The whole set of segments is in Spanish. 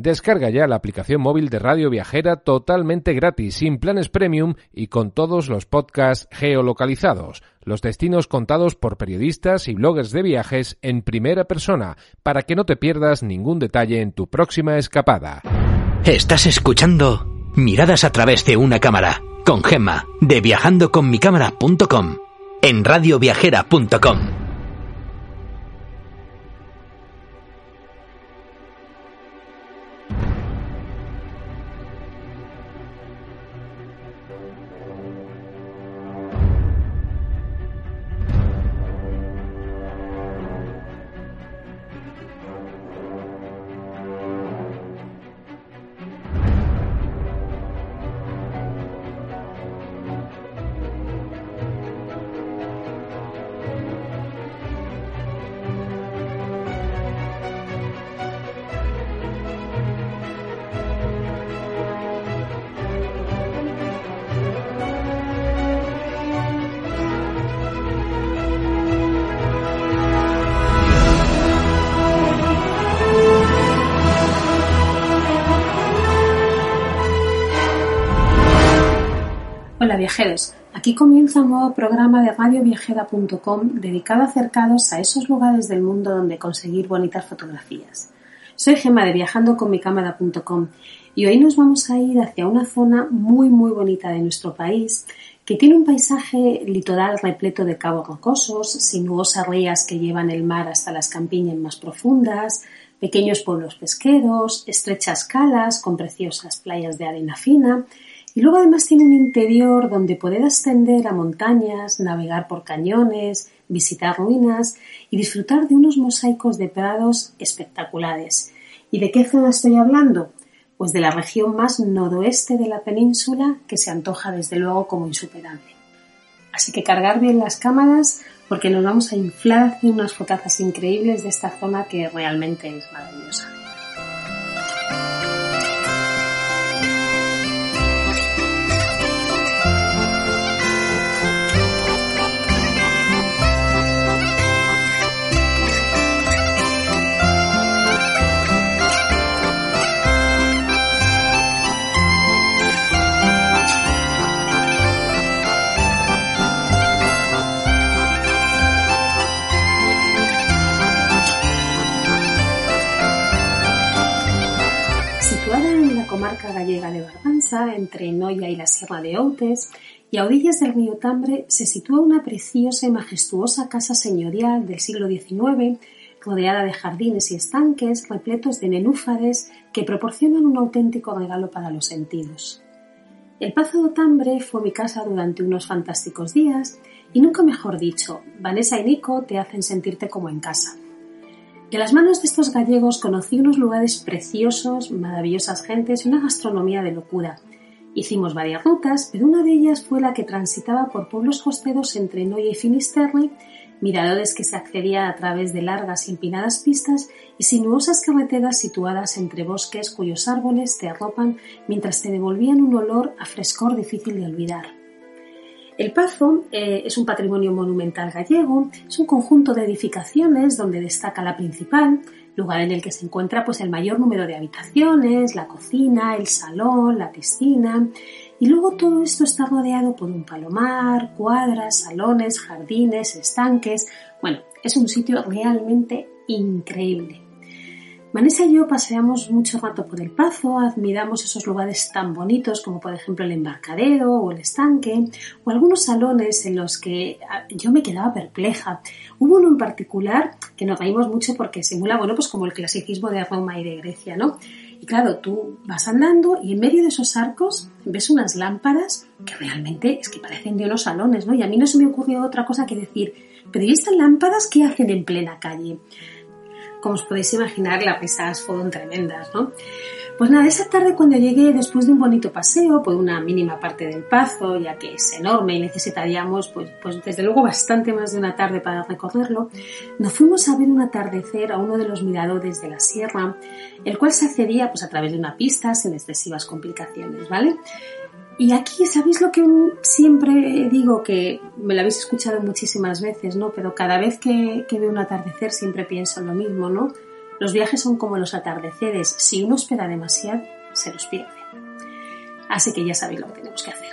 Descarga ya la aplicación móvil de Radio Viajera totalmente gratis, sin planes premium y con todos los podcasts geolocalizados, los destinos contados por periodistas y bloggers de viajes en primera persona, para que no te pierdas ningún detalle en tu próxima escapada. Estás escuchando Miradas a través de una cámara con Gemma de viajandoconmicámara.com en radioviajera.com. Hola viajeros, aquí comienza un nuevo programa de radioviajera.com dedicado a acercados a esos lugares del mundo donde conseguir bonitas fotografías. Soy Gema de viajandoconmicámara.com y hoy nos vamos a ir hacia una zona muy muy bonita de nuestro país que tiene un paisaje litoral repleto de cabos rocosos, sinuosas rías que llevan el mar hasta las campiñas más profundas, pequeños pueblos pesqueros, estrechas calas con preciosas playas de arena fina y luego además tiene un interior donde poder ascender a montañas, navegar por cañones, visitar ruinas y disfrutar de unos mosaicos de prados espectaculares. ¿Y de qué zona estoy hablando? Pues de la región más noroeste de la península que se antoja desde luego como insuperable. Así que cargar bien las cámaras porque nos vamos a inflar de unas fotazas increíbles de esta zona que realmente es maravillosa. Gallega de Barbanza, entre Noia y la Sierra de Outes, y a orillas del río Tambre se sitúa una preciosa y majestuosa casa señorial del siglo XIX, rodeada de jardines y estanques repletos de nenúfares que proporcionan un auténtico regalo para los sentidos. El Pazo de Tambre fue mi casa durante unos fantásticos días y nunca mejor dicho, Vanessa y Nico te hacen sentirte como en casa. De las manos de estos gallegos conocí unos lugares preciosos, maravillosas gentes y una gastronomía de locura. Hicimos varias rutas, pero una de ellas fue la que transitaba por pueblos costeros entre Noia y Finisterre, miradores que se accedían a través de largas y empinadas pistas y sinuosas carreteras situadas entre bosques cuyos árboles te arropan mientras te devolvían un olor a frescor difícil de olvidar. El Pazo eh, es un patrimonio monumental gallego, es un conjunto de edificaciones donde destaca la principal, lugar en el que se encuentra pues, el mayor número de habitaciones, la cocina, el salón, la piscina, y luego todo esto está rodeado por un palomar, cuadras, salones, jardines, estanques. Bueno, es un sitio realmente increíble. Vanessa y yo paseamos mucho rato por el Pazo, admiramos esos lugares tan bonitos como por ejemplo el embarcadero o el estanque, o algunos salones en los que ah, yo me quedaba perpleja. Hubo uno en particular que nos reímos mucho porque simula, bueno, pues como el clasicismo de Roma y de Grecia, ¿no? Y claro, tú vas andando y en medio de esos arcos ves unas lámparas que realmente es que parecen de unos salones, ¿no? Y a mí no se me ocurrió otra cosa que decir, pero ¿y estas lámparas qué hacen en plena calle? Como os podéis imaginar, las risas fueron tremendas, ¿no? Pues nada, esa tarde cuando llegué después de un bonito paseo por una mínima parte del Pazo, ya que es enorme y necesitaríamos, pues, pues desde luego bastante más de una tarde para recorrerlo, nos fuimos a ver un atardecer a uno de los miradores de la sierra, el cual se accedía pues a través de una pista sin excesivas complicaciones, ¿vale? Y aquí, ¿sabéis lo que siempre digo? Que me lo habéis escuchado muchísimas veces, ¿no? Pero cada vez que, veo un atardecer siempre pienso en lo mismo, ¿no? Los viajes son como los atardeceres, si uno espera demasiado, se los pierde. Así que ya sabéis lo que tenemos que hacer.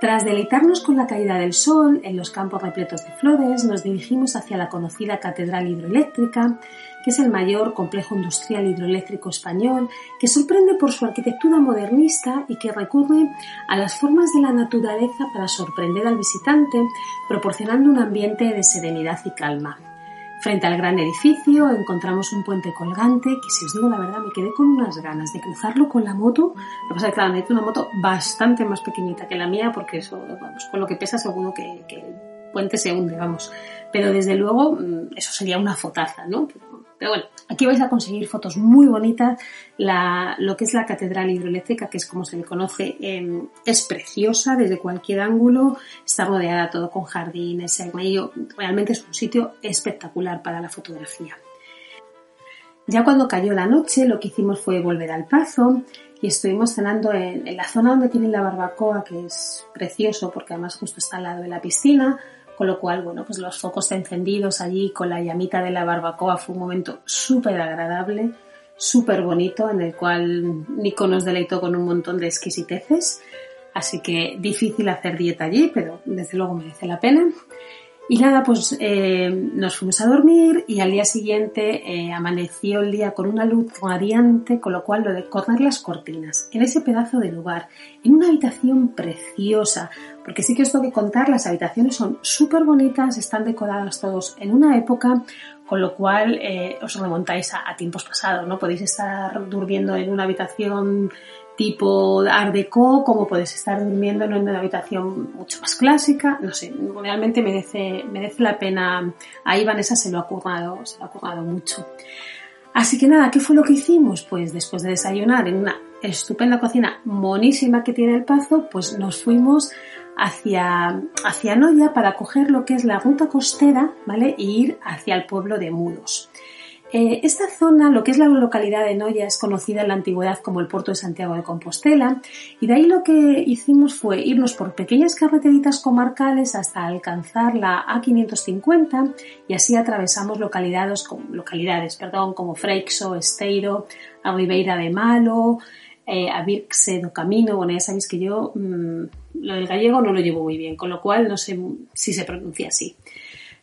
Tras deleitarnos con la caída del sol en los campos repletos de flores, nos dirigimos hacia la conocida Catedral Hidroeléctrica, que es el mayor complejo industrial hidroeléctrico español, que sorprende por su arquitectura modernista y que recurre a las formas de la naturaleza para sorprender al visitante, proporcionando un ambiente de serenidad y calma. Frente al gran edificio encontramos un puente colgante que, si os digo la verdad, me quedé con unas ganas de cruzarlo con la moto. Lo que pasa es que, claro, necesito una moto bastante más pequeñita que la mía porque eso, vamos, con lo que pesa seguro que, el puente se hunde, vamos. Pero desde luego mm, eso sería una fotaza, ¿no? Pero bueno, aquí vais a conseguir fotos muy bonitas. lo que es la catedral hidroeléctrica, que es como se le conoce, em, es preciosa desde cualquier ángulo. Está rodeada todo con jardines, el medio. Realmente es un sitio espectacular para la fotografía. Ya cuando cayó la noche, lo que hicimos fue volver al pazo y estuvimos cenando en, en la zona donde tienen la barbacoa, que es precioso porque además justo está al lado de la piscina con lo cual, bueno, pues los focos encendidos allí con la llamita de la barbacoa fue un momento súper agradable, súper bonito, en el cual Nico nos deleitó con un montón de exquisiteces. Así que difícil hacer dieta allí, pero desde luego merece la pena. Y nada, pues eh, nos fuimos a dormir y al día siguiente eh, amaneció el día con una luz radiante, con lo cual lo de correr las cortinas en ese pedazo de lugar, en una habitación preciosa, porque sí que os tengo que contar, las habitaciones son súper bonitas, están decoradas todos en una época, con lo cual eh, os remontáis a, a, tiempos pasados, ¿no? Podéis estar durmiendo en una habitación tipo Art Deco, como puedes estar durmiendo en una habitación mucho más clásica, no sé, realmente merece, merece la pena. Ahí Vanessa se lo ha currado, se lo ha currado mucho. Así que nada, ¿qué fue lo que hicimos? Pues después de desayunar en una estupenda cocina monísima que tiene el Pazo, pues nos fuimos hacia, hacia Noya para coger lo que es la ruta costera, ¿vale? E ir hacia el pueblo de Mudos. Eh, esta zona, lo que es la localidad de Noya, es conocida en la antigüedad como el puerto de Santiago de Compostela y de ahí lo que hicimos fue irnos por pequeñas carreteritas comarcales hasta alcanzar la A550 y así atravesamos localidades, como Freixo, Esteiro, Ribeira de Malo, eh, a Birxe do Camino. Bueno, ya sabéis que yo mmm, lo del gallego no lo llevo muy bien, con lo cual no sé si se pronuncia así.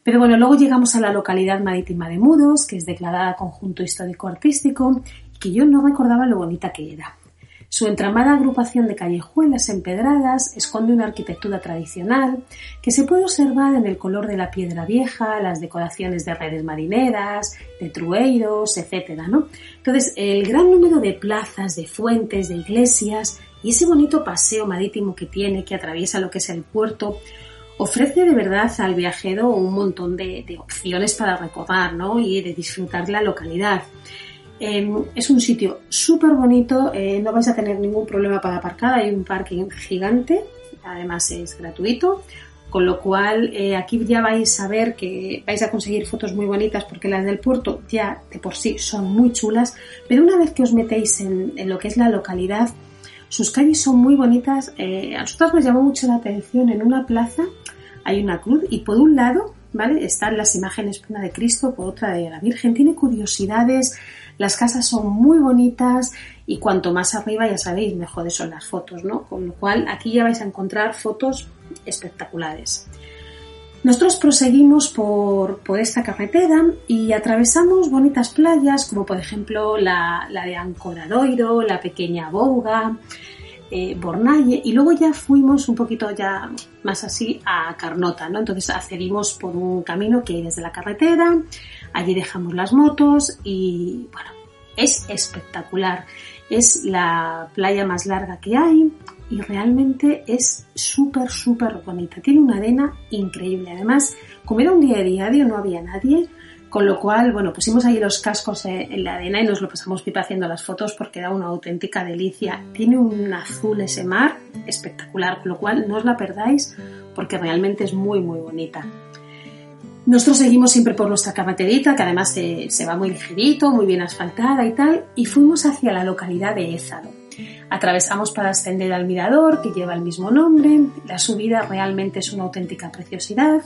Pero bueno, luego llegamos a la localidad marítima de Mudos, que es declarada conjunto histórico-artístico y que yo no recordaba lo bonita que era. Su entramada agrupación de callejuelas empedradas esconde una arquitectura tradicional que se puede observar en el color de la piedra vieja, las decoraciones de redes marineras, de trueiros, etc. ¿no? Entonces, el gran número de plazas, de fuentes, de iglesias y ese bonito paseo marítimo que tiene, que atraviesa lo que es el puerto, ofrece de verdad al viajero un montón de, opciones para recorrer ¿no? y de disfrutar la localidad. Eh, es un sitio súper bonito, eh, no vais a tener ningún problema para aparcar, hay un parking gigante, además es gratuito, con lo cual eh, aquí ya vais a ver que vais a conseguir fotos muy bonitas porque las del puerto ya de por sí son muy chulas, pero una vez que os metéis en, en lo que es la localidad, sus calles son muy bonitas. a nosotros nos llamó mucho la atención en una plaza hay una cruz y por un lado, ¿vale? Están las imágenes, una de Cristo, por otra de la Virgen. Tiene curiosidades, las casas son muy bonitas y cuanto más arriba, ya sabéis, mejores son las fotos, ¿no? Con lo cual aquí ya vais a encontrar fotos espectaculares. Nosotros proseguimos por, por, esta carretera y atravesamos bonitas playas como por ejemplo la, la de Ancoradoiro, la pequeña Bouga, eh, y luego ya fuimos un poquito ya más así a Carnota, ¿no? Entonces accedimos por un camino que hay desde la carretera, allí dejamos las motos y bueno, es espectacular. Es la playa más larga que hay y realmente es súper, súper bonita. Tiene una arena increíble. Además, como era un día de diario, no había nadie, con lo cual, bueno, pusimos ahí los cascos en la arena y nos lo pasamos pipa haciendo las fotos porque era una auténtica delicia. Tiene un azul ese mar espectacular, con lo cual no os la perdáis porque realmente es muy, muy bonita. Nosotros seguimos siempre por nuestra carreterita, que además se, se, va muy ligerito, muy bien asfaltada y tal, y fuimos hacia la localidad de Ézaro. Atravesamos para ascender al mirador, que lleva el mismo nombre. La subida realmente es una auténtica preciosidad.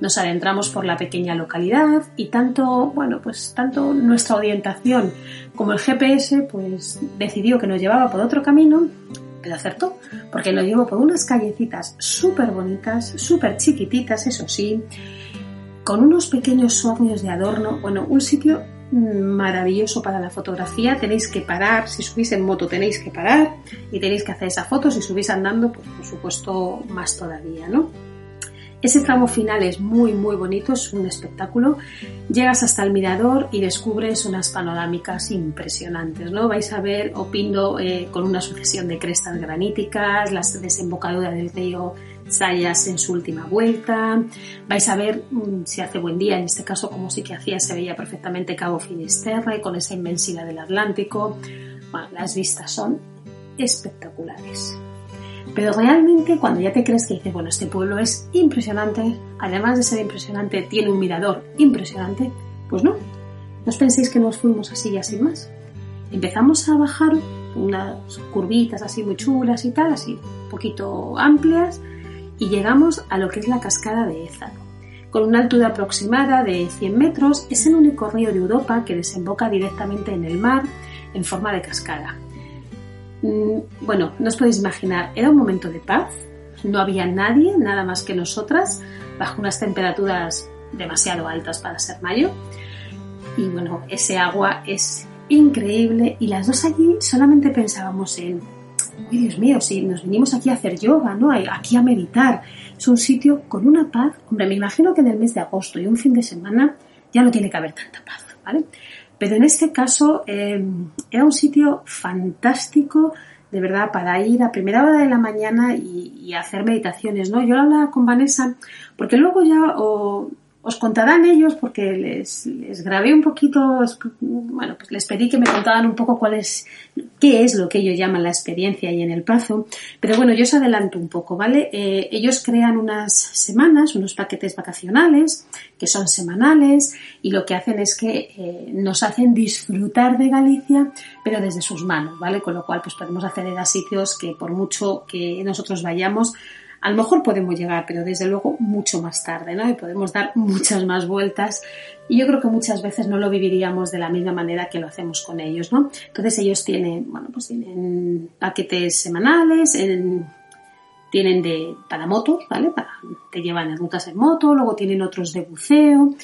Nos adentramos por la pequeña localidad y tanto, bueno, pues tanto nuestra orientación como el GPS, pues decidió que nos llevaba por otro camino, pero acertó, porque nos llevó por unas callecitas súper bonitas, súper chiquititas, eso sí, con unos pequeños hornios de adorno, bueno, un sitio maravilloso para la fotografía. Tenéis que parar, si subís en moto tenéis que parar y tenéis que hacer esa foto. Si subís andando, pues por supuesto más todavía, ¿no? Ese tramo final es muy muy bonito, es un espectáculo. Llegas hasta el mirador y descubres unas panorámicas impresionantes, ¿no? Vais a ver Opindo eh, con una sucesión de crestas graníticas, la desembocadura del río Sayas en su última vuelta. Vais a ver mm, si hace buen día, en este caso como sí que hacía, se veía perfectamente Cabo Finisterre con esa inmensidad del Atlántico. Las vistas son espectaculares. Pero realmente cuando ya te crees que dices, bueno, este pueblo es impresionante, además de ser impresionante, tiene un mirador impresionante, pues no, no os penséis que nos fuimos así y así más. Empezamos a bajar unas curvitas así muy chulas y tal, así un poquito amplias, y llegamos a lo que es la cascada de Ézaro. Con una altura aproximada de 100 metros, es el único río de Europa que desemboca directamente en el mar en forma de cascada. Mm, bueno, no os podéis imaginar, era un momento de paz, no había nadie, nada más que nosotras, bajo unas temperaturas demasiado altas para ser mayo. Y bueno, ese agua es increíble y las dos allí solamente pensábamos en, ¡ay Dios mío, si nos vinimos aquí a hacer yoga, ¿no? Aquí a meditar. Es un sitio con una paz, hombre, me imagino que en el mes de agosto y un fin de semana ya no tiene que haber tanta paz, ¿vale? Pero en este caso eh, era un sitio fantástico, de verdad, para ir a primera hora de la mañana y, hacer meditaciones, ¿no? Yo lo hablaba con Vanessa, porque luego ya os contarán ellos porque les, les, grabé un poquito, bueno, pues les pedí que me contaran un poco cuál es, qué es lo que ellos llaman la experiencia ahí en el plazo. Pero bueno, yo os adelanto un poco, ¿vale? Eh, ellos crean unas semanas, unos paquetes vacacionales que son semanales y lo que hacen es que eh, nos hacen disfrutar de Galicia, pero desde sus manos, ¿vale? Con lo cual, pues podemos acceder a sitios que por mucho que nosotros vayamos, a lo mejor podemos llegar, pero desde luego mucho más tarde, ¿no? Y podemos dar muchas más vueltas. Y yo creo que muchas veces no lo viviríamos de la misma manera que lo hacemos con ellos, ¿no? Entonces ellos tienen, bueno, pues tienen paquetes semanales, tienen de, para motos, ¿vale? te llevan en rutas en moto, luego tienen otros de buceo.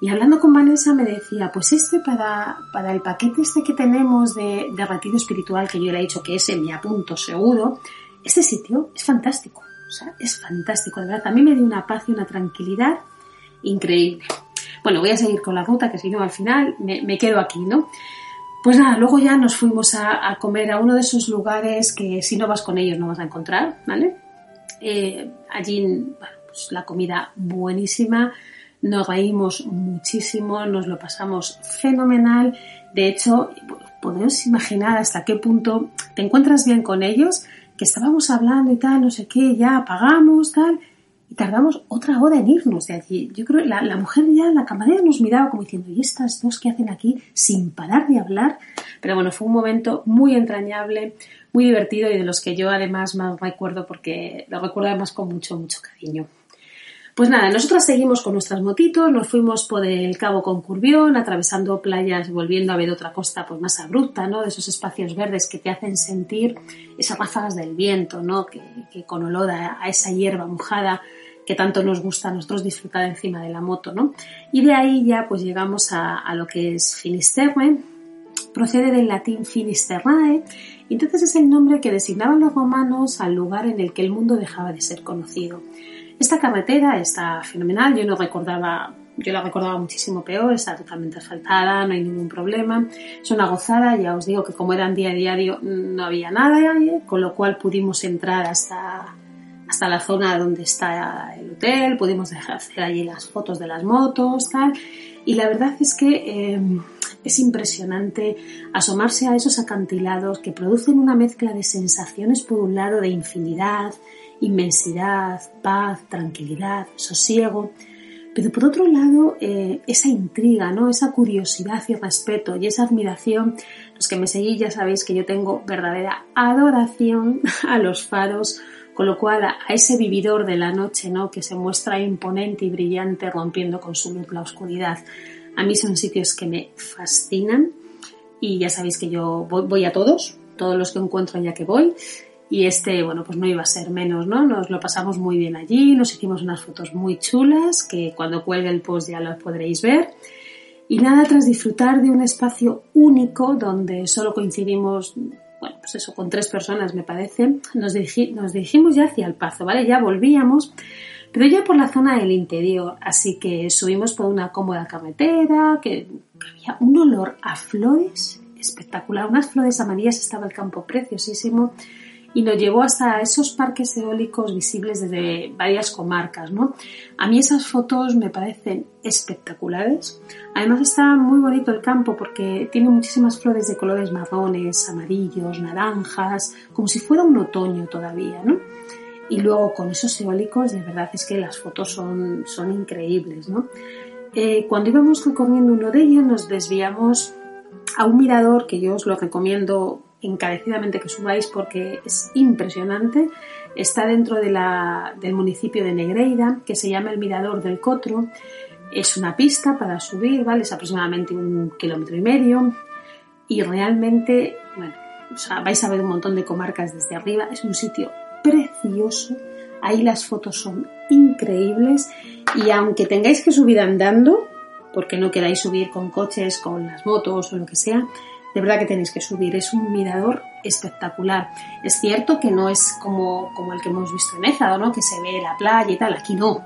Y hablando con Vanessa me decía, pues este para, para el paquete este que tenemos de, de retiro espiritual, que yo le he dicho que ese me apunto seguro, este sitio es fantástico. O sea, es fantástico, de verdad. A mí me dio una paz y una tranquilidad increíble. Bueno, voy a seguir con la ruta, que si no al final me, quedo aquí, ¿no? Pues nada, luego ya nos fuimos a, comer a uno de esos lugares que si no vas con ellos no vas a encontrar, ¿vale? Eh, allí, bueno, pues la comida buenísima, nos reímos muchísimo, nos lo pasamos fenomenal. De hecho, podemos imaginar hasta qué punto te encuentras bien con ellos que estábamos hablando y tal, no sé qué, ya apagamos, tal, y tardamos otra hora en irnos de allí. Yo creo que la, mujer ya, la camarera nos miraba como diciendo, ¿y estas dos qué hacen aquí sin parar de hablar? Pero bueno, fue un momento muy entrañable, muy divertido y de los que yo además más recuerdo porque lo recuerdo además con mucho, mucho cariño. Pues nada, nosotras seguimos con nuestras motitos, nos fuimos por el Cabo Concurbión, atravesando playas, volviendo a ver otra costa pues más abrupta, ¿no? De esos espacios verdes que te hacen sentir esas ráfagas del viento, ¿no? Que, con olor a, esa hierba mojada que tanto nos gusta a nosotros disfrutar encima de la moto, ¿no? Y de ahí ya pues llegamos a, lo que es Finisterre, procede del latín Finisterrae, y entonces es el nombre que designaban los romanos al lugar en el que el mundo dejaba de ser conocido. Esta carretera está fenomenal, yo no recordaba, yo la recordaba muchísimo peor, está totalmente asfaltada, no hay ningún problema, es una gozada, ya os digo que como era día a diario no había nada, con lo cual pudimos entrar hasta, hasta la zona donde está el hotel, pudimos hacer allí las fotos de las motos, tal, y la verdad es que em, es impresionante asomarse a esos acantilados que producen una mezcla de sensaciones por un lado de infinidad, inmensidad, paz, tranquilidad, sosiego, Pero por otro lado, eh, esa intriga, ¿no? esa curiosidad y respeto y esa admiración, los que me seguís ya sabéis que yo tengo verdadera adoración a los faros, con lo cual a ese vividor de la noche ¿no? que se muestra imponente y brillante rompiendo con su luz la oscuridad. A mí son sitios que me fascinan y ya sabéis que yo voy a todos, todos los que encuentro ya que voy y este, bueno, pues no iba a ser menos, ¿no? Nos lo pasamos muy bien allí, nos hicimos unas fotos muy chulas que cuando cuelgue el post ya las podréis ver. Y nada, tras disfrutar de un espacio único donde solo coincidimos, bueno, pues eso, con tres personas me parece, nos, nos dirigimos ya hacia el Pazo, ¿vale? Ya volvíamos, pero ya por la zona del interior, así que subimos por una cómoda carretera, que había un olor a flores espectacular, unas flores amarillas, estaba el campo preciosísimo y nos llevó hasta esos parques eólicos visibles desde varias comarcas. ¿no? A mí esas fotos me parecen espectaculares. Además está muy bonito el campo porque tiene muchísimas flores de colores marrones, amarillos, naranjas, como si fuera un otoño todavía. ¿no? Y luego con esos eólicos, de verdad es que las fotos son, son increíbles. ¿no? Eh, cuando íbamos recorriendo uno de ellos nos desviamos a un mirador que yo os lo recomiendo encarecidamente que subáis porque es impresionante. Está dentro del municipio de Negreira, que se llama el Mirador del Cotro. Es una pista para subir, ¿vale? Es aproximadamente un kilómetro y medio. Y realmente, bueno, vais a ver un montón de comarcas desde arriba. Es un sitio precioso. Ahí las fotos son increíbles. Y aunque tengáis que subir andando, porque no queráis subir con coches, con las motos o lo que sea, de verdad que tenéis que subir. Es un mirador espectacular. Es cierto que no es como, como el que hemos visto en Ézado, ¿no? Que se ve la playa y tal. Aquí no.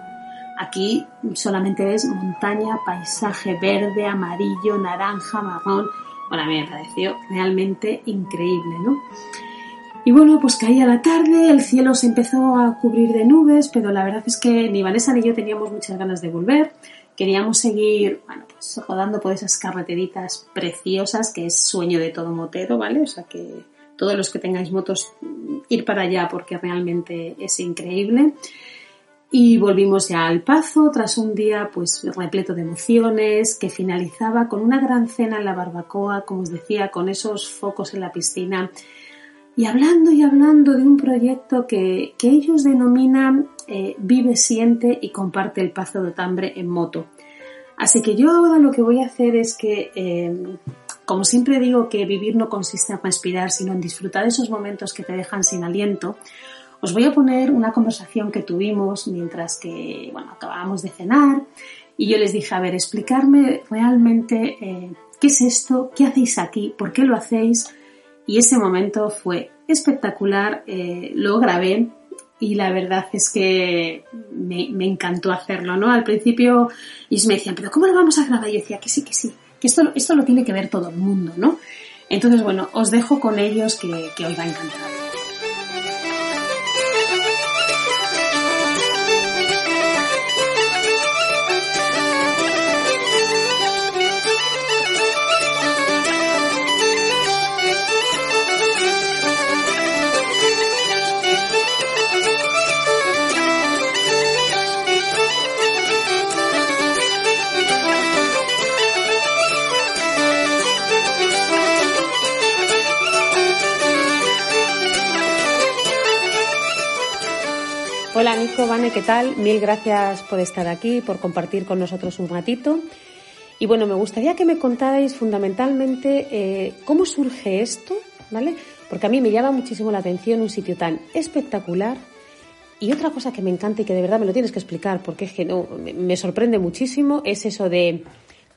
Aquí solamente es montaña, paisaje verde, amarillo, naranja, marrón. Bueno, a mí me pareció realmente increíble, ¿no? Y bueno, pues caía la tarde, el cielo se empezó a cubrir de nubes, pero la verdad es que ni Vanessa ni yo teníamos muchas ganas de volver queríamos seguir, bueno, pues rodando por esas carreteritas preciosas que es sueño de todo motero, ¿vale? O sea que todos los que tengáis motos, ir para allá porque realmente es increíble. Y volvimos ya al Pazo tras un día pues repleto de emociones que finalizaba con una gran cena en la barbacoa, como os decía, con esos focos en la piscina y hablando y hablando de un proyecto que, ellos denominan eh, Vive, Siente y Comparte el Pazo de Otambre en moto. Así que yo ahora lo que voy a hacer es que, eh, como siempre digo que vivir no consiste en respirar, sino en disfrutar esos momentos que te dejan sin aliento, os voy a poner una conversación que tuvimos mientras que, bueno, acabábamos de cenar y yo les dije, a ver, explicarme realmente eh, qué es esto, qué hacéis aquí, por qué lo hacéis, y ese momento fue espectacular, eh, lo grabé y la verdad es que me, encantó hacerlo, ¿no? Al principio ellos me decían, pero ¿cómo lo vamos a grabar? Y yo decía que sí, que sí, que esto, esto lo tiene que ver todo el mundo, ¿no? Entonces, bueno, os dejo con ellos que, que os va a encantar. Tal? Mil gracias por estar aquí, por compartir con nosotros un ratito. Y bueno, me gustaría que me contarais fundamentalmente eh, cómo surge esto, ¿vale? Porque a mí me llama muchísimo la atención un sitio tan espectacular. Y otra cosa que me encanta y que de verdad me lo tienes que explicar, porque es que no, me sorprende muchísimo, es eso de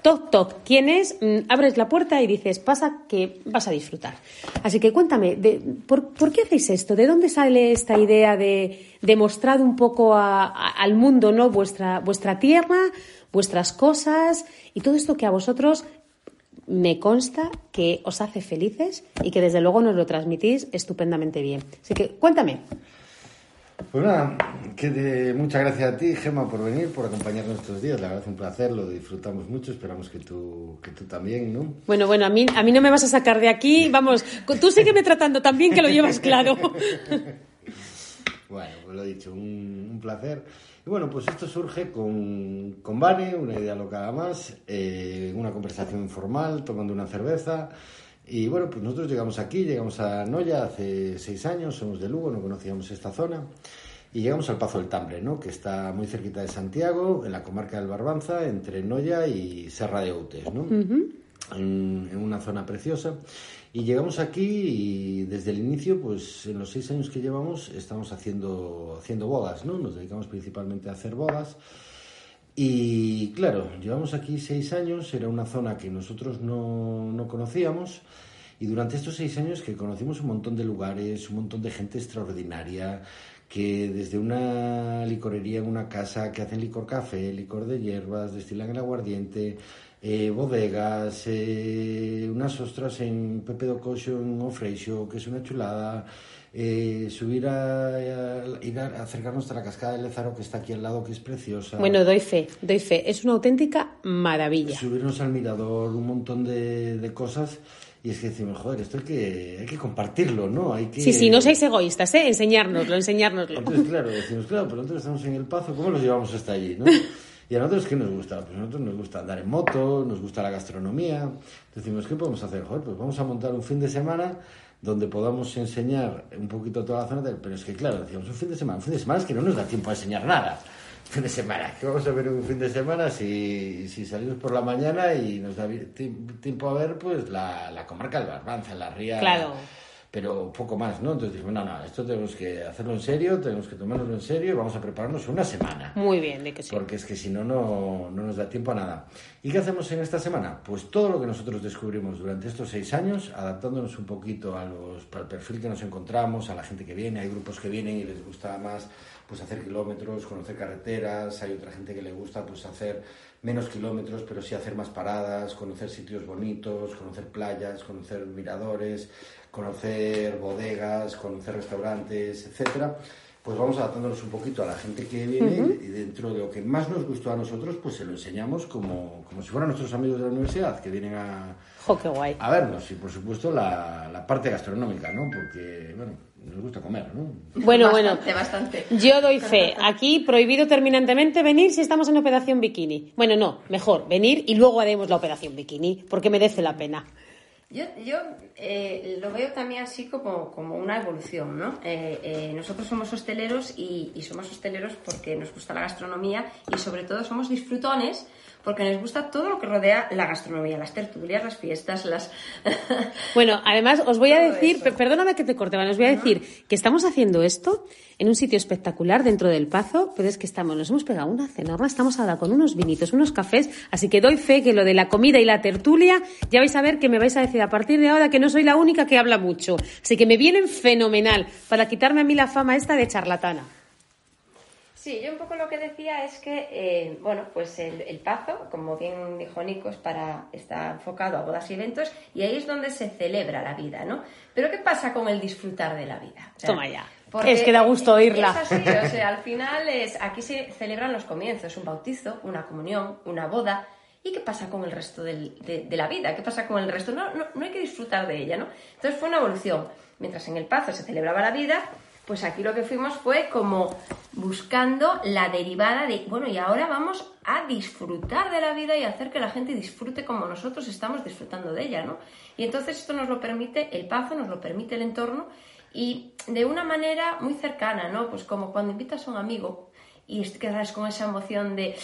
Toc, toc. ¿Quién es? Mm, abres la puerta y dices, pasa que vas a disfrutar. Así que cuéntame, por, qué hacéis esto? ¿De dónde sale esta idea de, mostrar un poco al mundo ¿no? vuestra, vuestra tierra, vuestras cosas y todo esto que a vosotros me consta que os hace felices y que desde luego nos lo transmitís estupendamente bien? Así que cuéntame. Pues nada, que muchas gracias a ti, Gemma, por venir, por acompañarnos estos días. La verdad es un placer, lo disfrutamos mucho. Esperamos que tú, que tú también, ¿no? Bueno, bueno, a mí, a mí no me vas a sacar de aquí. Vamos, tú sígueme tratando también, que lo llevas claro. Bueno, pues lo he dicho, un, placer. Y bueno, pues esto surge con, con Vane, una idea loca más, eh, una conversación informal, tomando una cerveza. Y bueno, pues nosotros llegamos aquí, llegamos a Noya hace seis años, somos de Lugo, no conocíamos esta zona. Y llegamos al Pazo del Tambre, ¿no? que está muy cerquita de Santiago, en la comarca del Barbanza, entre Noya y Serra de Outes, ¿no? en, una zona preciosa. Y llegamos aquí y desde el inicio, pues en los seis años que llevamos, estamos haciendo, haciendo bodas, ¿no? Nos dedicamos principalmente a hacer bodas. Y claro, llevamos aquí seis años, era una zona que nosotros no, no conocíamos. Y durante estos seis años que conocimos un montón de lugares, un montón de gente extraordinaria, que desde una licorería en una casa que hacen licor café, licor de hierbas, destilan el aguardiente, eh, bodegas, eh, unas ostras en Pepe do en Ofreixo, que es una chulada, eh, subir a, ir a acercarnos a la cascada de Lezaro que está aquí al lado, que es preciosa. Bueno, doy fe, doy fe, es una auténtica maravilla. Subirnos al mirador, un montón de, de cosas. Y es que decimos, joder, esto hay que, hay que compartirlo, ¿no? Hay que... Sí, sí, no seáis egoístas, ¿eh? Enseñárnoslo, enseñárnoslo. Entonces, claro, decimos, claro, pero nosotros estamos en el Pazo, ¿cómo los llevamos hasta allí, no? ¿Y a nosotros qué nos gusta? Pues a nosotros nos gusta andar en moto, nos gusta la gastronomía. Decimos, ¿qué podemos hacer? Joder, pues vamos a montar un fin de semana donde podamos enseñar un poquito toda la zona. Pero es que, claro, decíamos, un fin de semana. Un fin de semana es que no nos da tiempo a enseñar nada. Un fin de semana. ¿Qué vamos a ver un fin de semana si, si salimos por la mañana y nos da tiempo a ver pues la, la comarca del Barbanza, la ría? Claro pero poco más, ¿no? Entonces dijimos, no, no, esto tenemos que hacerlo en serio, tenemos que tomárnoslo en serio y vamos a prepararnos una semana. Muy bien, de que sí. Porque es que si no, no nos da tiempo a nada. ¿Y qué hacemos en esta semana? Pues todo lo que nosotros descubrimos durante estos seis años, adaptándonos un poquito a los, al perfil que nos encontramos, a la gente que viene, hay grupos que vienen y les gusta más pues hacer kilómetros, conocer carreteras, hay otra gente que le gusta pues hacer menos kilómetros, pero sí hacer más paradas, conocer sitios bonitos, conocer playas, conocer miradores, conocer bodegas, conocer restaurantes, etcétera, pues vamos adaptándonos un poquito a la gente que viene y dentro de lo que más nos gustó a nosotros, pues se lo enseñamos como, como si fueran nuestros amigos de la universidad que vienen a, guay. a vernos y por supuesto la, la parte gastronómica, ¿no? Porque, bueno, nos gusta comer, ¿no? Bueno, bueno. Bastante. Yo doy fe. Aquí prohibido terminantemente venir si estamos en operación bikini. Bueno, no, mejor venir y luego haremos la operación bikini, porque merece la pena. Yo, yo eh, lo veo también así como, una evolución, ¿no? Eh, eh, nosotros somos hosteleros y, y, somos hosteleros porque nos gusta la gastronomía y sobre todo somos disfrutones porque nos gusta todo lo que rodea la gastronomía, las tertulias, las fiestas, las... bueno, además os voy a decir, perdóname que te corte, os voy a decir que estamos haciendo esto en un sitio espectacular dentro del Pazo, pero es que estamos, nos hemos pegado una cena, estamos ahora con unos vinitos, unos cafés, así que doy fe que lo de la comida y la tertulia, ya vais a ver que me vais a decir a partir de ahora que no soy la única que habla mucho, así que me vienen fenomenal para quitarme a mí la fama esta de charlatana. Sí, yo un poco lo que decía es que, eh, bueno, pues el, Pazo, como bien dijo Nico, para, está enfocado a bodas y eventos y ahí es donde se celebra la vida, ¿no? Pero ¿qué pasa con el disfrutar de la vida? Toma ya. Es que da gusto oírla. Es así, o sea, al final es, aquí se celebran los comienzos, un bautizo, una comunión, una boda. ¿Y qué pasa con el resto de, la vida? ¿Qué pasa con el resto? No, no, no hay que disfrutar de ella, ¿no? Entonces fue una evolución. Mientras en el Pazo se celebraba la vida, pues aquí lo que fuimos fue como buscando la derivada de, bueno, y ahora vamos a disfrutar de la vida y hacer que la gente disfrute como nosotros estamos disfrutando de ella, ¿no? Y entonces esto nos lo permite el pazo, nos lo permite el entorno y de una manera muy cercana, ¿no? Pues como cuando invitas a un amigo y quedas con esa emoción de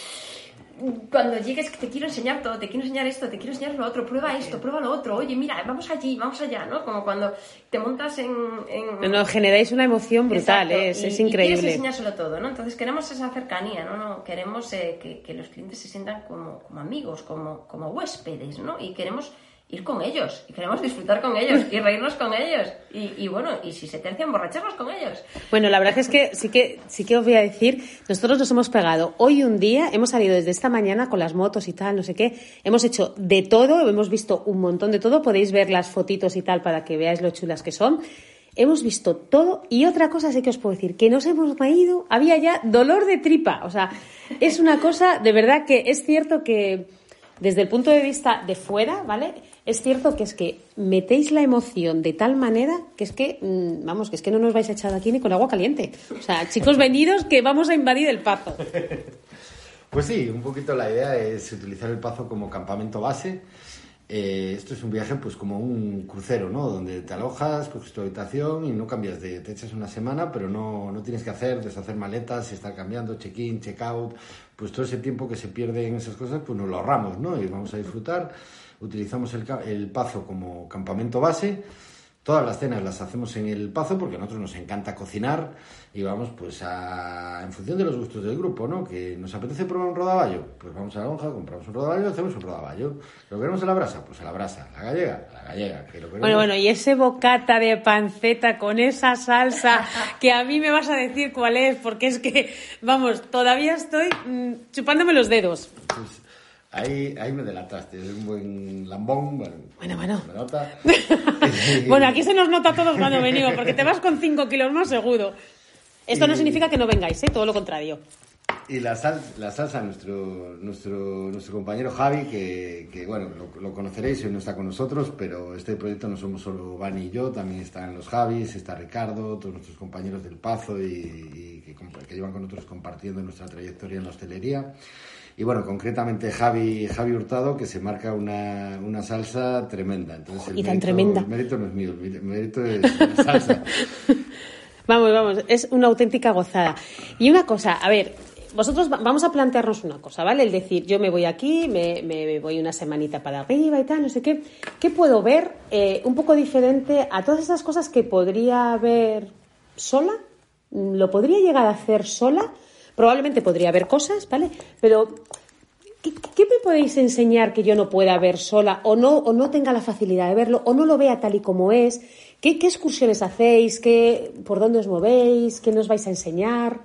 cuando llegues te quiero enseñar todo, te quiero enseñar esto, te quiero enseñar lo otro, prueba esto, prueba lo otro, oye, mira, vamos allí, vamos allá, ¿no? Como cuando te montas en... en... No, generáis una emoción brutal, ¿eh? es, es, increíble. Y quieres enseñárselo todo, ¿no? Entonces queremos esa cercanía, ¿no? no queremos eh, que, que, los clientes se sientan como, como amigos, como, como huéspedes, ¿no? Y queremos ir con ellos y queremos disfrutar con ellos y reírnos con ellos y, bueno y si se tercia emborracharnos con ellos. Bueno la verdad es que sí que sí que os voy a decir nosotros nos hemos pegado. Hoy un día hemos salido desde esta mañana con las motos y tal no sé qué. Hemos hecho de todo hemos visto un montón de todo. Podéis ver las fotitos y tal para que veáis lo chulas que son. Hemos visto todo. Y otra cosa sí que os puedo decir, que nos hemos reído, había ya dolor de tripa, o sea, es una cosa de verdad que es cierto que desde el punto de vista de fuera, ¿vale? Es cierto que es que metéis la emoción de tal manera que es que, mm, vamos, que es que no nos vais a echar aquí ni con agua caliente. O sea, chicos venidos que vamos a invadir el pazo. Pues sí, un poquito la idea es utilizar el pazo como campamento base. Eh, esto es un viaje pues como un crucero, ¿no? Donde te alojas, coges tu habitación y no cambias de... Te echas una semana, pero no, no tienes que hacer, deshacer maletas, estar cambiando, check-in, check-out. Pues todo ese tiempo que se pierde en esas cosas, pues nos lo ahorramos, ¿no? Y vamos a disfrutar. Utilizamos el, el pazo como campamento base. Todas las cenas las hacemos en el Pazo porque a nosotros nos encanta cocinar y vamos pues a, en función de los gustos del grupo, ¿no? Que nos apetece probar un rodaballo, pues vamos a la lonja, compramos un rodaballo, hacemos un rodaballo. ¿Lo queremos a la brasa? Pues a la brasa. ¿La gallega? A la gallega. ¿Que lo queremos? Bueno, bueno, y ese bocata de panceta con esa salsa que a mí me vas a decir cuál es, porque es que, vamos, todavía estoy mm, chupándome los dedos. Pues ahí, ahí me delataste, es un buen lambón. Bueno, Bueno, bueno. Me nota. Bueno, aquí se nos nota todos cuando venimos, porque te vas con 5 kilos más seguro. Esto no Y- significa que no vengáis, ¿eh? todo lo contrario. Y la, sal, la salsa, nuestro, nuestro, nuestro compañero Javi, que, que, bueno, lo, lo conoceréis, hoy no está con nosotros, pero este proyecto no somos solo Vani y yo, también están los Javis, está Ricardo, todos nuestros compañeros del Pazo y, y que, que llevan con nosotros compartiendo nuestra trayectoria en la hostelería. Y bueno, concretamente Javi, Javi Hurtado, que se marca una, una salsa tremenda. Entonces, el Y tan mérito- tremenda. El mérito no es mío, el mérito es la salsa. Vamos, vamos, es una auténtica gozada. Y una cosa, a ver, vosotros va- vamos a plantearnos una cosa, ¿vale? El decir, yo me voy aquí, me, me voy una semanita para arriba y tal, no sé qué. ¿Qué puedo ver eh, un poco diferente a todas esas cosas que podría ver sola? ¿Lo podría llegar a hacer sola? Probablemente podría haber cosas, ¿vale? Pero ¿Qué, me podéis enseñar que yo no pueda ver sola o no, o no tenga la facilidad de verlo o no lo vea tal y como es? ¿Qué, qué excursiones hacéis? ¿Qué, ¿Por dónde os movéis? ¿Qué nos vais a enseñar?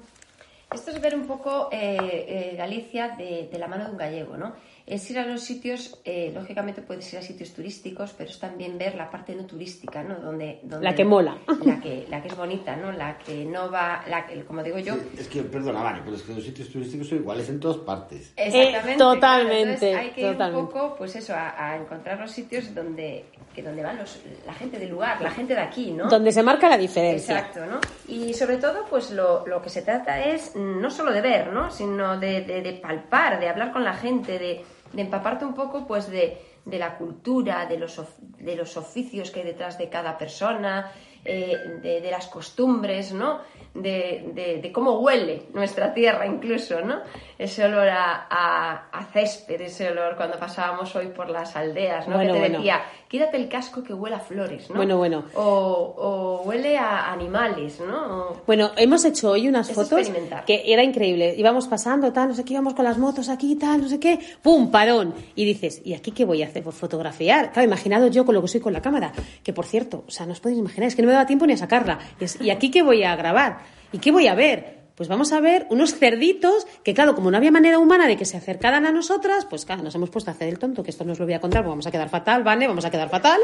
Esto es ver un poco eh, eh, Galicia de la mano de un gallego, ¿no? Es ir a los sitios, eh, lógicamente puedes ir a sitios turísticos, pero es también ver la parte no turística, ¿no? Donde, donde La que mola. La que, la que es bonita, ¿no? La que no va, la que, como digo yo, Sí, es que, perdona, Vani, pero es que los sitios turísticos son iguales en todas partes. Exactamente. Eh, totalmente, claro. Hay que ir totalmente. un poco, pues eso, a, a encontrar los sitios donde, que donde van los, la gente del lugar, la gente de aquí, ¿no? Donde se marca la diferencia. Exacto, ¿no? Y sobre todo, pues lo, lo que se trata es no solo de ver, ¿no? Sino de, de- de palpar, de hablar con la gente, de, de empaparte un poco, pues, de, de la cultura, de los, of- de los oficios que hay detrás de cada persona, eh, de, de las costumbres, ¿no? De, de- de cómo huele nuestra tierra incluso, ¿no? Ese olor a, a- a césped, ese olor cuando pasábamos hoy por las aldeas, ¿no? Bueno, que te bueno. decía, quítate el casco que huele a flores, ¿no? Bueno, bueno. O, o huele a animales, ¿no? O- Bueno, hemos hecho hoy unas Es fotos que era increíble. Íbamos pasando, tal, no sé qué, íbamos con las motos aquí, tal, no sé qué, ¡pum! Parón. Y dices, ¿y aquí qué voy a hacer? Pues fotografiar. Claro, imaginados yo con lo que soy con la cámara. Que por cierto, o sea, no os podéis imaginar, es que no me daba tiempo ni a sacarla. ¿y aquí qué voy a grabar? ¿Y qué voy a ver? Pues vamos a ver unos cerditos que, claro, como no había manera humana de que se acercaran a nosotras, pues claro, nos hemos puesto a hacer el tonto, que esto no os lo voy a contar, porque vamos a quedar fatal, ¿vale? Vamos a quedar fatal.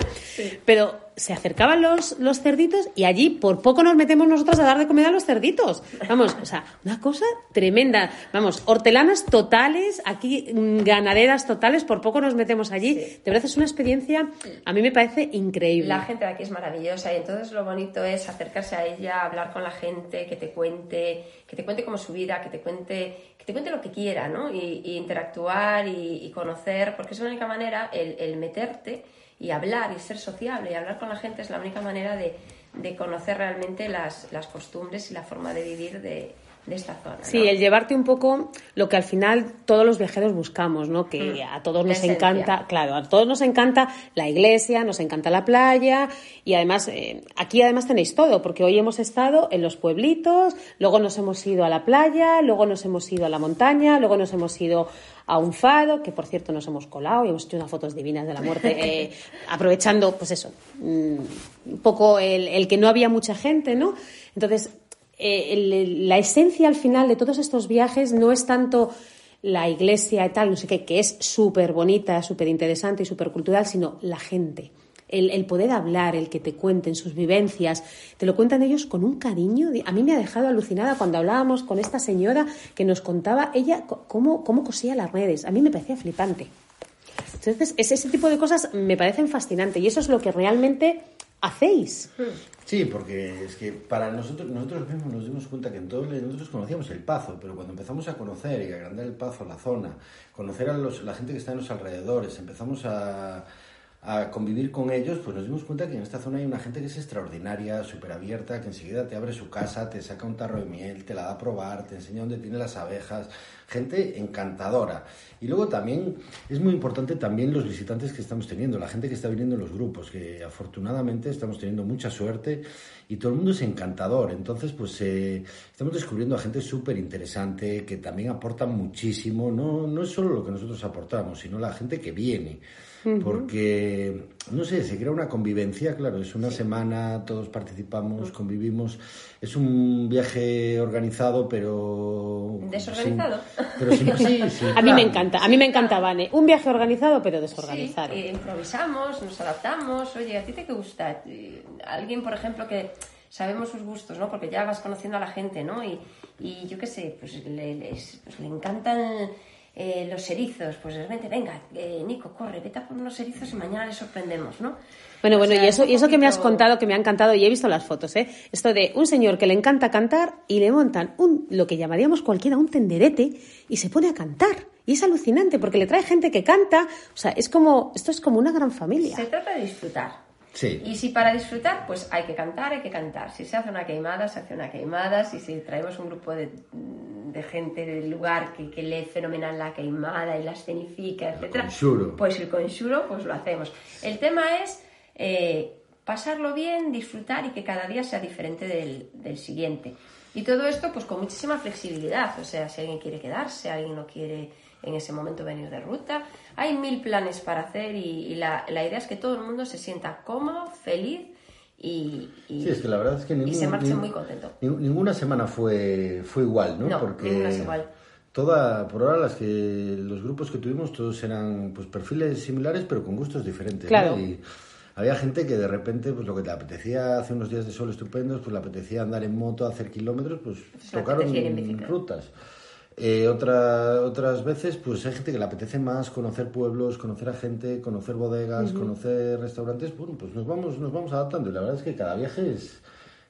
Pero se acercaban los, los cerditos y allí por poco nos metemos nosotras a dar de comer a los cerditos. Vamos, o sea, una cosa tremenda. Vamos, hortelanas totales, aquí mm, ganaderas totales, por poco nos metemos allí. De verdad es una experiencia, a mí me parece increíble. La gente de aquí es maravillosa y entonces lo bonito es acercarse a ella, hablar con la gente, que te cuente, que te cuente cómo su vida, que te cuente, que te cuente lo que quiera, ¿no? Y, y interactuar y, y conocer, porque es la única manera, el, el meterte y hablar y ser sociable y hablar con la gente es la única manera de, de conocer realmente las, las costumbres y la forma de vivir de, de esta zona. ¿no? Sí, el llevarte un poco lo que al final todos los viajeros buscamos, ¿no? Que a todos nos encanta, claro, a todos nos encanta la iglesia, nos encanta la playa y además eh, aquí además tenéis todo, porque hoy hemos estado en los pueblitos, luego nos hemos ido a la playa, luego nos hemos ido a la montaña, luego nos hemos ido a un fado, que por cierto nos hemos colado y hemos hecho unas fotos divinas de la muerte, eh, aprovechando, pues eso, mm, un poco el, el que no había mucha gente, ¿no? Entonces, eh, la esencia al final de todos estos viajes no es tanto la iglesia y tal, no sé qué, que es súper bonita, súper interesante y súper cultural, sino la gente. El, poder hablar, el que te cuenten sus vivencias, te lo cuentan ellos con un cariño. A mí me ha dejado alucinada cuando hablábamos con esta señora que nos contaba ella cómo, cómo cosía las redes. A mí me parecía flipante. Entonces, es- ese tipo de cosas me parecen fascinantes y eso es lo que realmente hacéis. Sí, porque es que para nosotros, nosotros mismos nos dimos cuenta que en todo, nosotros conocíamos el Pazo, pero cuando empezamos a conocer y a agrandar el Pazo, la zona, conocer a los- la gente que está en los alrededores, empezamos a, a convivir con ellos, pues nos dimos cuenta que en esta zona hay una gente que es extraordinaria, súper abierta, que enseguida te abre su casa, te saca un tarro de miel, te la da a probar, te enseña dónde tiene las abejas, gente encantadora. Y luego también es muy importante también los visitantes que estamos teniendo, la gente que está viniendo en los grupos, que afortunadamente estamos teniendo mucha suerte y todo el mundo es encantador. Entonces, pues eh, estamos descubriendo a gente súper interesante que también aporta muchísimo. No, no es solo lo que nosotros aportamos, sino la gente que viene. Porque, no sé, se crea una convivencia, claro, es una semana, todos participamos, convivimos. Es un viaje organizado, pero... ¿Desorganizado? sin- pero sin- sí, A mí me encanta, a mí me encanta, Vane. Un viaje organizado pero desorganizado. eh, improvisamos, nos adaptamos. Oye, ¿a ti te gusta? Eh, Alguien, por ejemplo, que sabemos sus gustos, ¿no? Porque ya vas conociendo a la gente, ¿no? Y, y yo qué sé, pues le, les- pues le encantan eh, los erizos. Pues de repente, venga, eh, Nico, corre, vete a por unos erizos y mañana les sorprendemos, ¿no? Bueno, O bueno, sea, y eso, y eso que me has contado, que me ha encantado, y he visto las fotos, ¿eh? Esto de un señor que le encanta cantar y le montan un, lo que llamaríamos cualquiera un tenderete y se pone a cantar. Y es alucinante porque le trae gente que canta. O sea, es como, esto es como una gran familia. Se trata de disfrutar. Sí. Y si para disfrutar, pues hay que cantar, hay que cantar. Si se hace una queimada, se hace una queimada. Si, si traemos un grupo de, de gente del lugar que, que lee fenomenal la queimada y la escenifica, etcétera, pues el conxuro, pues lo hacemos. El tema es eh, pasarlo bien, disfrutar y que cada día sea diferente del, del siguiente. Y todo esto, pues con muchísima flexibilidad. O sea, si alguien quiere quedarse, alguien no quiere en ese momento venir de ruta. Hay mil planes para hacer y, y la, la idea es que todo el mundo se sienta cómodo, feliz y, y- Sí, es que la verdad es que y se marche ningún- muy contento. Ning- Ninguna semana fue, fue igual, ¿no? No, Porque ninguna es igual. Toda, por ahora las que los grupos que tuvimos todos eran pues perfiles similares pero con gustos diferentes. ¿no? Claro. Y había gente que de repente pues lo que te apetecía hace unos días de sol estupendos, pues le apetecía andar en moto, hacer kilómetros, pues le tocaron rutas. Eh, otra- otras veces, pues hay gente que le apetece más conocer pueblos, conocer a gente, conocer bodegas, conocer restaurantes. Bueno, pues nos vamos, nos vamos adaptando y la verdad es que cada viaje es,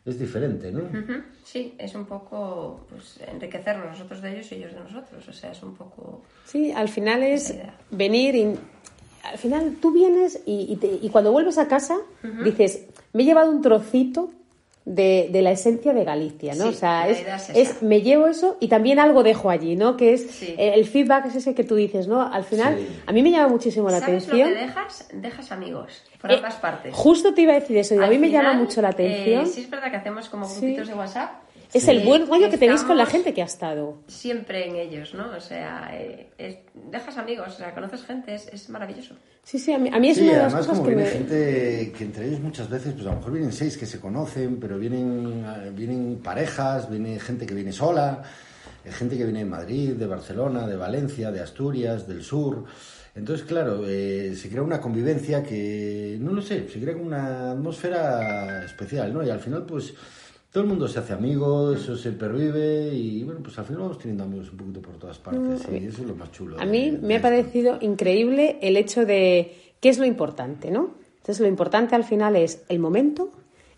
es diferente, ¿no? Sí, es un poco pues, enriquecernos nosotros de ellos y ellos de nosotros. O sea, es un poco... Sí, al final es venir y al final tú vienes y, y te- y cuando vuelves a casa dices, me he llevado un trocito de, de la esencia de Galicia, ¿no? Sí, o sea, la es, idea es me llevo eso y también algo dejo allí, ¿no? Que es Sí. eh, el feedback es ese que tú dices, ¿no? Al final, Sí. a mí me llama muchísimo la ¿Sabes atención. lo que dejas? Dejas amigos por Eh, ambas partes. Justo te iba a decir eso, y a mí me llama mucho la atención. eh, sí, es verdad que hacemos como Sí. grupitos de WhatsApp. Es el buen rollo que tenéis con la gente que ha estado. Siempre en ellos, ¿no? O sea, eh, es- dejas amigos, o sea, conoces gente, es, es maravilloso. Sí, sí, a mí, a mí es Sí, una de las además cosas como que viene me... gente que entre ellos muchas veces, pues a lo mejor vienen seis que se conocen, pero vienen, eh, vienen parejas, viene gente que viene sola, eh, gente que viene de Madrid, de Barcelona, de Valencia, de Asturias, del sur. Entonces, claro, eh, se crea una convivencia que, no lo sé, se crea una atmósfera especial, ¿no? Y al final, pues, todo el mundo se hace amigo, eso se pervive y, bueno, pues al final vamos teniendo amigos un poquito por todas partes y eso es lo más chulo. Mm, A mí me ha esto. parecido increíble el hecho de qué es lo importante, ¿no? Entonces lo importante al final es el momento.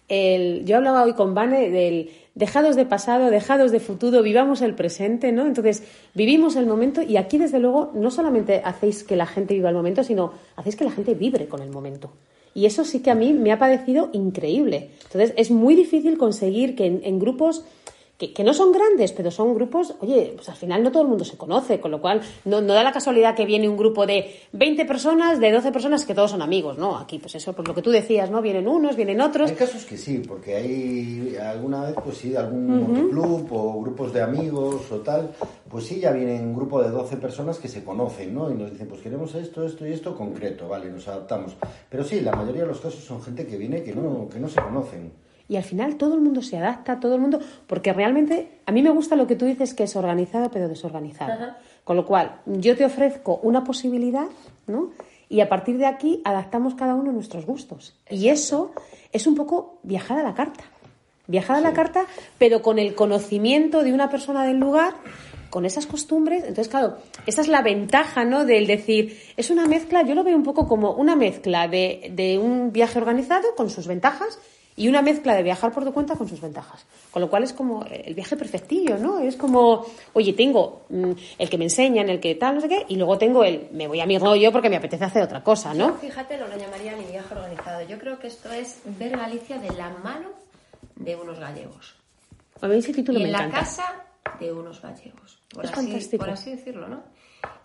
El, yo hablaba hoy con Vane del dejados de pasado, dejados de futuro, vivamos el presente, ¿no? Entonces vivimos el momento y aquí desde luego no solamente hacéis que la gente viva el momento, sino hacéis que la gente vibre con el momento. Y eso sí que a mí me ha parecido increíble. Entonces es muy difícil conseguir que en, en grupos que, que no son grandes, pero son grupos, oye, pues al final no todo el mundo se conoce, con lo cual no, no da la casualidad que viene un grupo de 20 personas, de 12 personas que todos son amigos, ¿no? Aquí, pues eso, pues lo que tú decías, ¿no? Vienen unos, vienen otros. Hay casos que sí, porque hay alguna vez, pues sí, algún motoclub o grupos de amigos o tal, pues sí, ya vienen un grupo de 12 personas que se conocen, ¿no? Y nos dicen, pues queremos esto, esto y esto concreto, vale, nos adaptamos. Pero sí, la mayoría de los casos son gente que viene que no, que no se conocen. Y al final todo el mundo se adapta, todo el mundo, porque realmente a mí me gusta lo que tú dices que es organizado pero desorganizado. Ajá. Con lo cual, yo te ofrezco una posibilidad, ¿no? Y a partir de aquí adaptamos cada uno nuestros gustos. Y eso es un poco viajar a la carta. Viajar a la carta, pero con el conocimiento de una persona del lugar, con esas costumbres. Entonces, claro, esa es la ventaja, ¿no? Del decir, es una mezcla, yo lo veo un poco como una mezcla de, de un viaje organizado con sus ventajas y una mezcla de viajar por tu cuenta con sus ventajas. Con lo cual es como el viaje perfectillo, ¿no? Es como, oye, tengo mm, el que me enseñan, el que tal, no sé qué, y luego tengo el, me voy a mi rollo porque me apetece hacer otra cosa, ¿no? Yo, fíjate, no lo llamaría ni viaje organizado. Yo creo que esto es ver Galicia de la mano de unos gallegos. A mí ese título y me en la encanta. casa de unos gallegos. Por, Es así, fantástico. por así decirlo, ¿no?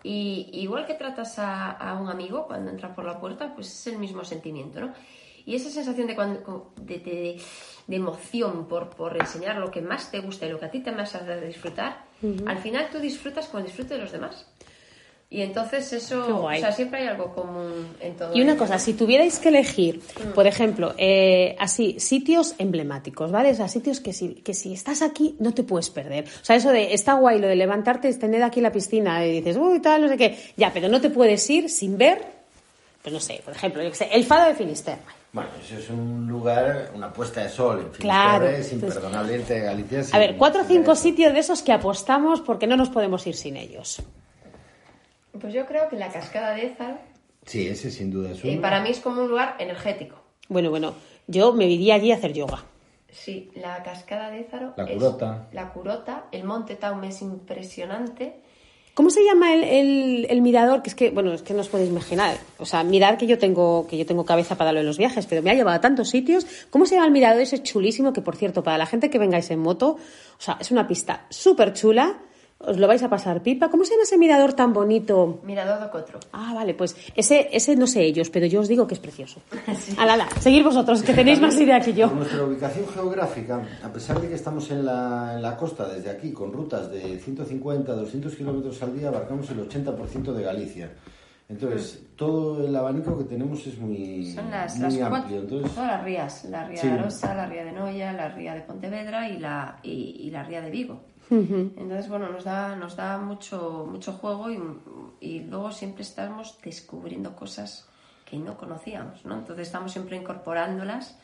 Y igual que tratas a, a un amigo cuando entra por la puerta, pues es el mismo sentimiento, ¿no? Y esa sensación de, cuando, de, de- de emoción por, por enseñar lo que más te gusta y lo que a ti te más hace disfrutar, al final tú disfrutas con el disfrute de los demás. Y entonces eso, o sea, siempre hay algo común en todo. Y una cosa, si tuvierais que elegir, por ejemplo, eh, así, sitios emblemáticos, ¿vale? O sea, sitios que si, que si estás aquí no te puedes perder. O sea, eso de, está guay lo de levantarte, tener aquí la piscina y dices, uy, tal, no sé qué. Ya, pero no te puedes ir sin ver, pues no sé, por ejemplo, yo sé, el Fado de Finisterre. Bueno, eso es un lugar, una puesta de sol en Claro. Finisterre, es imperdonable irte a Galicia. A ver, cuatro o cinco sitios de esos que apostamos porque no nos podemos ir sin ellos. Pues yo creo que la cascada de Ézaro Sí, ese sin duda es uno. eh, para mí es como un lugar energético. Bueno, bueno, yo me iría allí a hacer yoga. Sí, la cascada de Ézaro. La es- Curota. la curota. El monte Taume es impresionante. ¿Cómo se llama el, el- el mirador? Que es que, bueno, es que no os podéis imaginar. O sea, mirar que yo tengo, que yo tengo cabeza para lo de los viajes, pero me ha llevado a tantos sitios. ¿Cómo se llama el mirador ese chulísimo? Que por cierto, para la gente que vengáis en moto, o sea, es una pista súper chula. Os lo vais a pasar pipa. ¿Cómo se llama ese mirador tan bonito? Mirador do Cotro. Ah, vale, pues ese, ese no sé ellos, pero yo os digo que es precioso. Ala, ala, seguid vosotros, que tenéis más idea que yo. Por nuestra ubicación geográfica, a pesar de que estamos en la, en la costa desde aquí, con rutas de 150, 200 kilómetros al día, abarcamos el 80% de Galicia. Entonces, todo el abanico que tenemos es muy, Son las, muy las amplio. cuatro, Entonces, todas las rías. La ría Sí. de Arosa, la ría de Noia, la ría de Pontevedra y la, y, y la ría de Vigo. Entonces, bueno, nos da, nos da mucho, mucho juego y, y luego siempre estamos descubriendo cosas que no conocíamos, ¿no? Entonces estamos siempre incorporándolas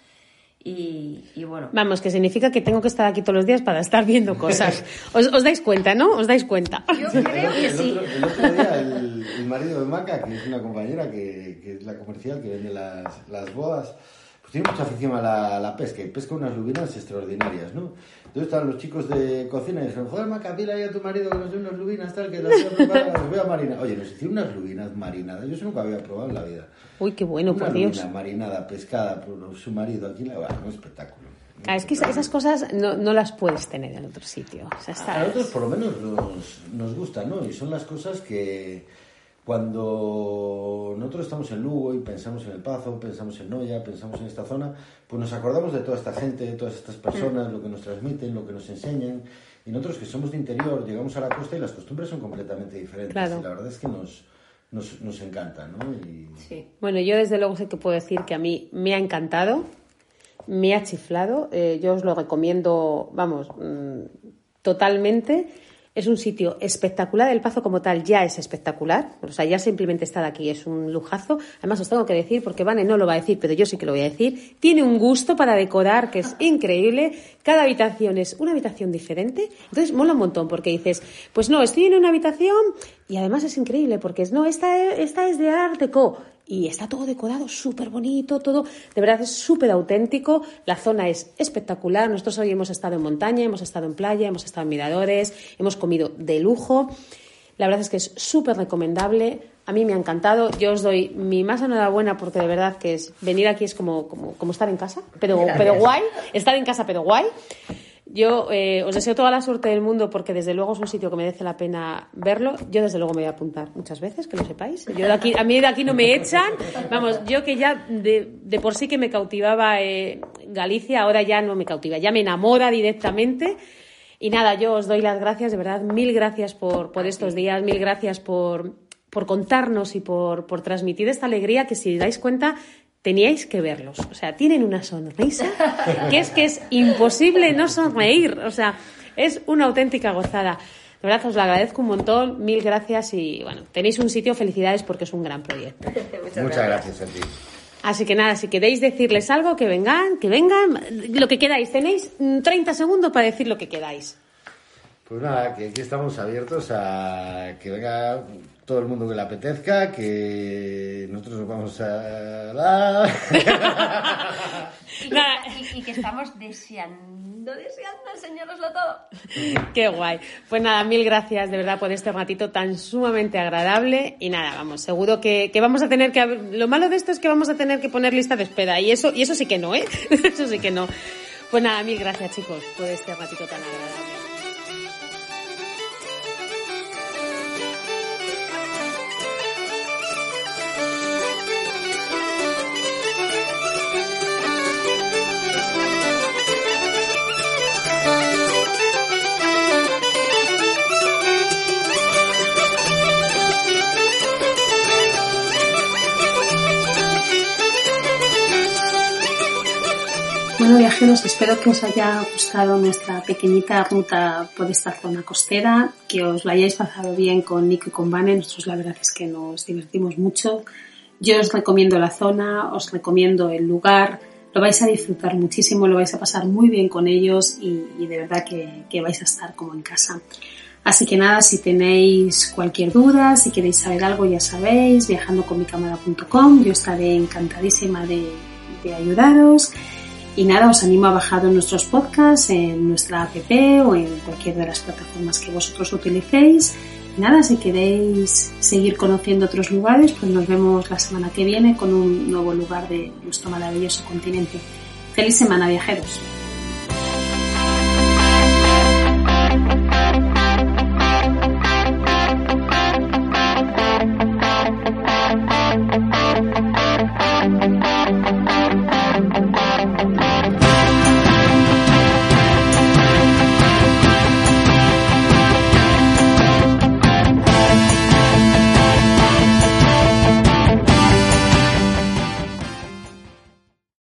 y, y bueno, Vamos, que significa que tengo que estar aquí todos los días para estar viendo cosas. Os, os dais cuenta, ¿no? Os dais cuenta. yo creo que el sí. otro, el otro día, el, el marido de Maca, que es una compañera que, que es la comercial que vende las, las bodas, pues tiene mucha afición a la, a la pesca y pesca unas lubinas extraordinarias, ¿no? Entonces estaban los chicos de cocina y dijeron, joder, Maca, pila ahí a tu marido que nos dé unas lubinas, tal, que las voy a preparar, las voy a marinar. Oye, nos hicieron unas lubinas marinadas, yo eso nunca había probado en la vida. Uy, qué bueno, una por Dios. lubina marinada, pescada por su marido aquí, en la bueno, un espectáculo. Ah, es que esa- esas cosas no, no las puedes tener en otro sitio. O sea, está- A nosotros por lo menos nos, nos gusta, ¿no? Y son las cosas que cuando nosotros estamos en Lugo y pensamos en El Pazo, pensamos en Noya, pensamos en esta zona, pues nos acordamos de toda esta gente, de todas estas personas, lo que nos transmiten, lo que nos enseñan. Y nosotros que somos de interior, llegamos a la costa y las costumbres son completamente diferentes. Claro. Y la verdad es que nos, nos, nos encanta, ¿no? Y, Sí. Bueno, yo desde luego sé que puedo decir que a mí me ha encantado, me ha chiflado. eh, yo os lo recomiendo, vamos, mm, totalmente. Es un sitio espectacular. El Pazo como tal ya es espectacular. O sea, ya simplemente estar aquí es un lujazo. Además, os tengo que decir, porque Vane no lo va a decir, pero yo sí que lo voy a decir. Tiene un gusto para decorar que es increíble. Cada habitación es una habitación diferente. Entonces, mola un montón porque dices, pues no, estoy en una habitación y además es increíble porque es, no, esta, esta es de Art Deco y está todo decorado súper bonito, todo, de verdad es súper auténtico, la zona es espectacular, nosotros hoy hemos estado en montaña, hemos estado en playa, hemos estado en miradores, hemos comido de lujo, la verdad es que es súper recomendable, a mí me ha encantado, yo os doy mi más enhorabuena porque de verdad que es, venir aquí es como, como, como estar en casa, pero, pero guay, estar en casa pero guay. Yo eh, os deseo toda la suerte del mundo porque desde luego es un sitio que merece la pena verlo. Yo desde luego me voy a apuntar muchas veces, que lo sepáis. Yo de aquí, a mí de aquí no me echan. Vamos, yo que ya de, de por sí que me cautivaba eh, Galicia, ahora ya no me cautiva, ya me enamora directamente. Y nada, yo os doy las gracias, de verdad, mil gracias por, por estos días, mil gracias por, por contarnos y por, por transmitir esta alegría que si dais cuenta teníais que verlos. O sea, tienen una sonrisa que es que es imposible no sonreír. O sea, es una auténtica gozada. De verdad os lo agradezco un montón, mil gracias y bueno, tenéis un sitio, felicidades porque es un gran proyecto. Muchas, Muchas gracias a ti. Así que nada, si queréis decirles algo, que vengan, que vengan, lo que queráis. Tenéis mm, 30 segundos para decir lo que queráis. Pues nada, que aquí estamos abiertos a que venga todo el mundo que le apetezca, que nosotros nos vamos a dar. y, que estamos deseando, deseando enseñároslo todo. Qué guay. Pues nada, mil gracias de verdad por este ratito tan sumamente agradable. Y nada, vamos, seguro que, que vamos a tener que. Lo malo de esto es que vamos a tener que poner lista de espera. Y eso, y eso sí que no, ¿eh? eso sí que no. Pues nada, mil gracias chicos por este ratito tan agradable. Bueno, viajeros, espero que os haya gustado nuestra pequeñita ruta por esta zona costera, que os lo hayáis pasado bien con Nico y con Vane. Nosotros la verdad es que nos divertimos mucho. Yo os recomiendo la zona, os recomiendo el lugar, lo vais a disfrutar muchísimo, lo vais a pasar muy bien con ellos y, de verdad que, que vais a estar como en casa. Así que nada, si tenéis cualquier duda, si queréis saber algo, ya sabéis, viajandocomicamara.com, yo estaré encantadísima de, de ayudaros. Y nada, os animo a bajar nuestros podcasts en nuestra app o en cualquier de las plataformas que vosotros utilicéis. Nada, si queréis seguir conociendo otros lugares, pues nos vemos la semana que viene con un nuevo lugar de nuestro maravilloso continente. Feliz semana, viajeros.